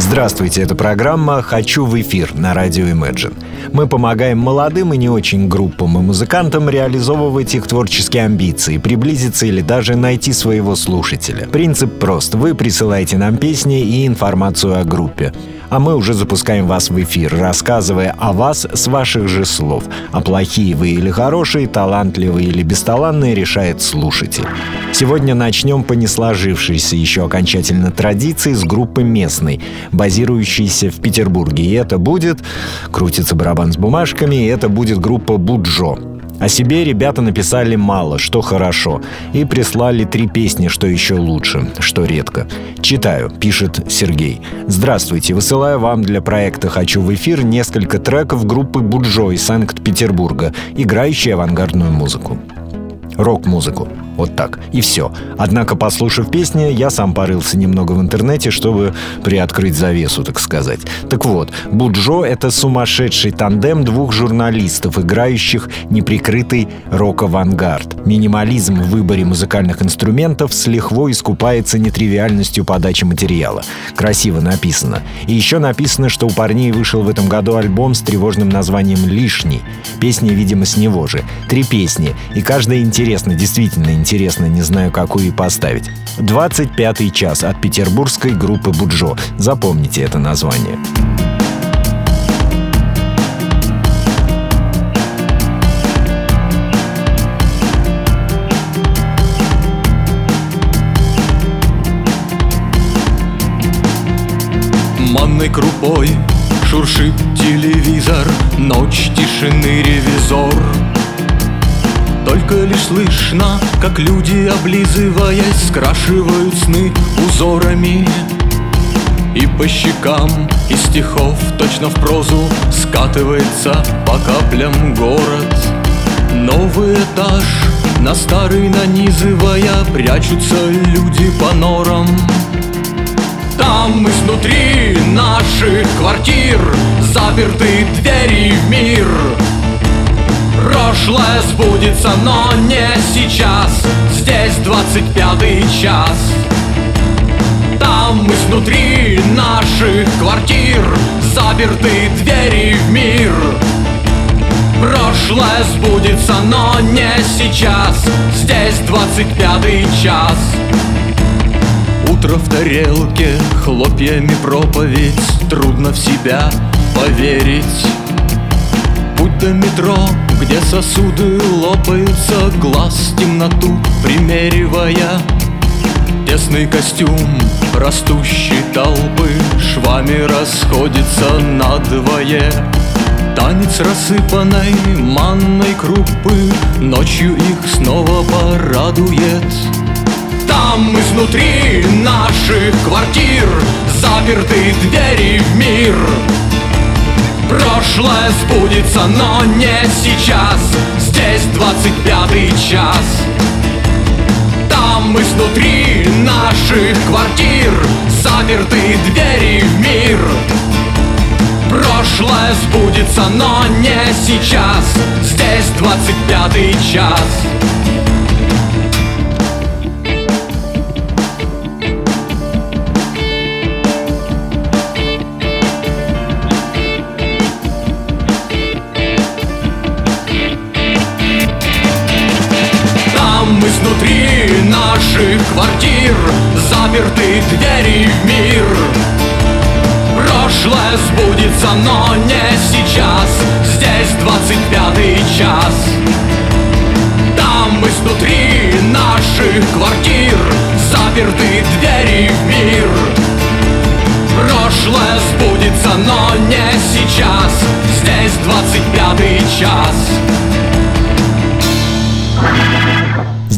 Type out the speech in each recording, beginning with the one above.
Здравствуйте, это программа «Хочу в эфир» на радио Imagine. Мы помогаем молодым и не очень группам и музыкантам реализовывать их творческие амбиции, приблизиться или даже найти своего слушателя. Принцип прост. Вы присылаете нам песни и информацию о группе а мы уже запускаем вас в эфир, рассказывая о вас с ваших же слов. А плохие вы или хорошие, талантливые или бесталанные решает слушатель. Сегодня начнем по несложившейся еще окончательно традиции с группы местной, базирующейся в Петербурге. И это будет, крутится барабан с бумажками, и это будет группа Буджо. О себе ребята написали мало, что хорошо, и прислали три песни, что еще лучше, что редко. Читаю, пишет Сергей. Здравствуйте, высылаю вам для проекта «Хочу в эфир» несколько треков группы Буджо из Санкт-Петербурга, играющие авангардную музыку. Рок-музыку. Вот так. И все. Однако, послушав песни, я сам порылся немного в интернете, чтобы приоткрыть завесу, так сказать. Так вот, Буджо — это сумасшедший тандем двух журналистов, играющих неприкрытый рок-авангард. Минимализм в выборе музыкальных инструментов с лихвой искупается нетривиальностью подачи материала. Красиво написано. И еще написано, что у парней вышел в этом году альбом с тревожным названием «Лишний». Песни, видимо, с него же. Три песни. И каждая интересна, действительно интересно, не знаю, какую и поставить. 25 час от петербургской группы Буджо. Запомните это название. Манной крупой шуршит телевизор Ночь тишины ревизор только лишь слышно, как люди, облизываясь, скрашивают сны узорами. И по щекам из стихов точно в прозу скатывается по каплям город. Новый этаж на старый нанизывая Прячутся люди по норам. Там изнутри наших квартир Заперты двери в мир Прошлое сбудется, но не сейчас. Здесь двадцать пятый час. Там изнутри наших квартир Заперты двери в мир. Прошлое сбудется, но не сейчас. Здесь двадцать пятый час. Утро в тарелке, хлопьями проповедь. Трудно в себя поверить Путь до метро где сосуды лопаются Глаз темноту примеривая. Тесный костюм растущей толпы Швами расходится надвое. Танец рассыпанной манной крупы Ночью их снова порадует. Там изнутри наших квартир Заперты двери в мир Прошлое сбудется, но не сейчас. Здесь двадцать пятый час. Там изнутри наших квартир Заперты двери в мир. Прошлое сбудется, но не сейчас. Здесь двадцать пятый час Сбудется, но не сейчас. Здесь двадцать пятый час. Там изнутри наших квартир Заперты двери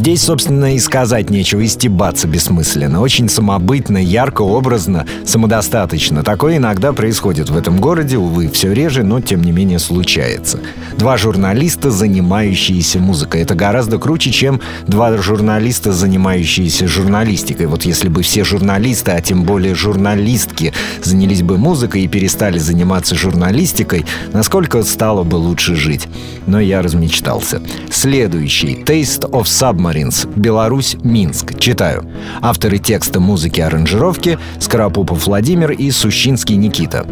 Здесь, собственно, и сказать нечего, и стебаться бессмысленно. Очень самобытно, ярко, образно, самодостаточно. Такое иногда происходит в этом городе, увы, все реже, но тем не менее случается. Два журналиста, занимающиеся музыкой. Это гораздо круче, чем два журналиста, занимающиеся журналистикой. Вот если бы все журналисты, а тем более журналистки, занялись бы музыкой и перестали заниматься журналистикой, насколько стало бы лучше жить. Но я размечтался. Следующий. Taste of Submarine Submarines, Беларусь, Минск. Читаю. Авторы текста, музыки, аранжировки Скоропупов Владимир и Сущинский Никита.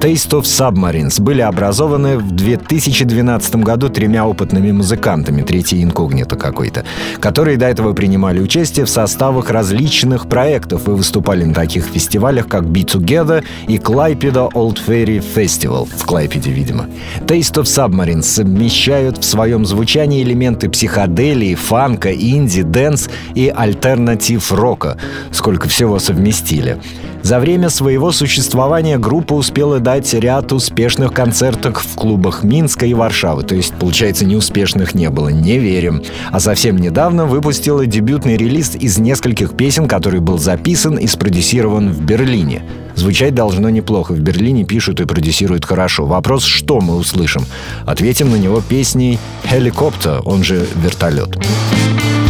Taste of Submarines были образованы в 2012 году тремя опытными музыкантами, третий инкогнито какой-то, которые до этого принимали участие в составах различных проектов и выступали на таких фестивалях, как Be Together и Клайпеда Old Ferry Festival в Клайпеде, видимо. Taste of Submarines совмещают в своем звучании элементы психоделии, фанка, инди, дэнс и альтернатив рока. Сколько всего совместили. За время своего существования группа успела дать ряд успешных концертов в клубах Минска и Варшавы. То есть, получается, неуспешных не было. Не верим. А совсем недавно выпустила дебютный релиз из нескольких песен, который был записан и спродюсирован в Берлине. Звучать должно неплохо. В Берлине пишут и продюсируют хорошо. Вопрос, что мы услышим? Ответим на него песней «Хеликоптер», он же «Вертолет». Вертолет.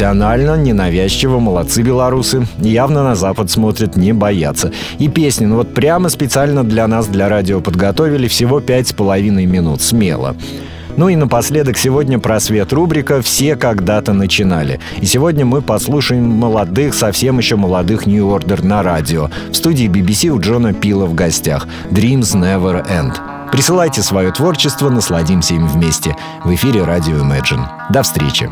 Профессионально, ненавязчиво, молодцы белорусы. Явно на Запад смотрят, не боятся. И песни, ну вот прямо специально для нас, для радио подготовили всего пять с половиной минут. Смело. Ну и напоследок сегодня просвет рубрика «Все когда-то начинали». И сегодня мы послушаем молодых, совсем еще молодых New Order на радио. В студии BBC у Джона Пила в гостях. «Dreams Never End». Присылайте свое творчество, насладимся им вместе. В эфире радио Imagine. До встречи.